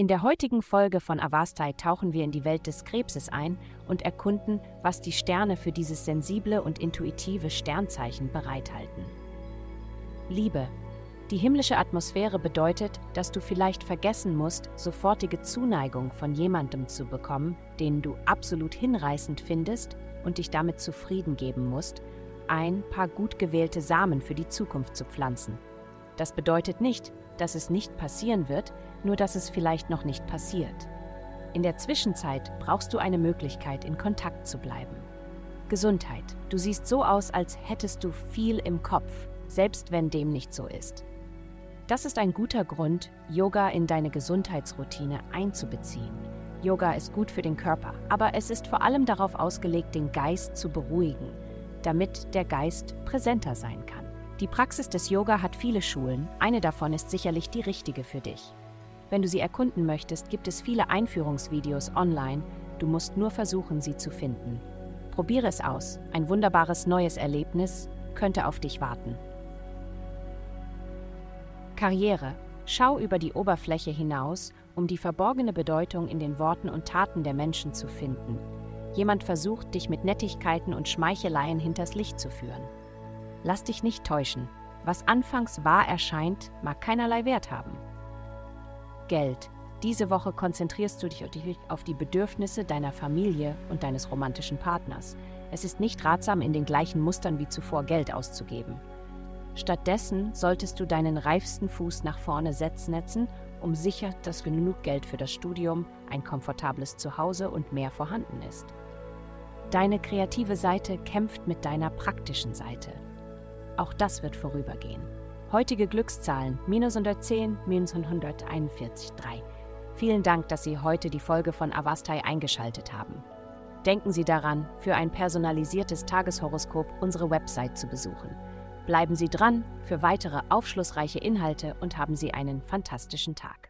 In der heutigen Folge von Avastai tauchen wir in die Welt des Krebses ein und erkunden, was die Sterne für dieses sensible und intuitive Sternzeichen bereithalten. Liebe. Die himmlische Atmosphäre bedeutet, dass du vielleicht vergessen musst, sofortige Zuneigung von jemandem zu bekommen, den du absolut hinreißend findest und dich damit zufrieden geben musst, ein paar gut gewählte Samen für die Zukunft zu pflanzen. Das bedeutet nicht, dass es nicht passieren wird, nur dass es vielleicht noch nicht passiert. In der Zwischenzeit brauchst du eine Möglichkeit, in Kontakt zu bleiben. Gesundheit. Du siehst so aus, als hättest du viel im Kopf, selbst wenn dem nicht so ist. Das ist ein guter Grund, Yoga in deine Gesundheitsroutine einzubeziehen. Yoga ist gut für den Körper, aber es ist vor allem darauf ausgelegt, den Geist zu beruhigen, damit der Geist präsenter sein kann. Die Praxis des Yoga hat viele Schulen, eine davon ist sicherlich die richtige für dich. Wenn du sie erkunden möchtest, gibt es viele Einführungsvideos online, du musst nur versuchen, sie zu finden. Probiere es aus, ein wunderbares neues Erlebnis könnte auf dich warten. Karriere. Schau über die Oberfläche hinaus, um die verborgene Bedeutung in den Worten und Taten der Menschen zu finden. Jemand versucht, dich mit Nettigkeiten und Schmeicheleien hinters Licht zu führen. Lass dich nicht täuschen. Was anfangs wahr erscheint, mag keinerlei Wert haben. Geld. Diese Woche konzentrierst du dich auf die Bedürfnisse deiner Familie und deines romantischen Partners. Es ist nicht ratsam, in den gleichen Mustern wie zuvor Geld auszugeben. Stattdessen solltest du deinen reifsten Fuß nach vorne setzen, um sicher, dass genug Geld für das Studium, ein komfortables Zuhause und mehr vorhanden ist. Deine kreative Seite kämpft mit deiner praktischen Seite. Auch das wird vorübergehen. Heutige Glückszahlen minus 110, minus 141, 3. Vielen Dank, dass Sie heute die Folge von Avastai eingeschaltet haben. Denken Sie daran, für ein personalisiertes Tageshoroskop unsere Website zu besuchen. Bleiben Sie dran für weitere aufschlussreiche Inhalte und haben Sie einen fantastischen Tag.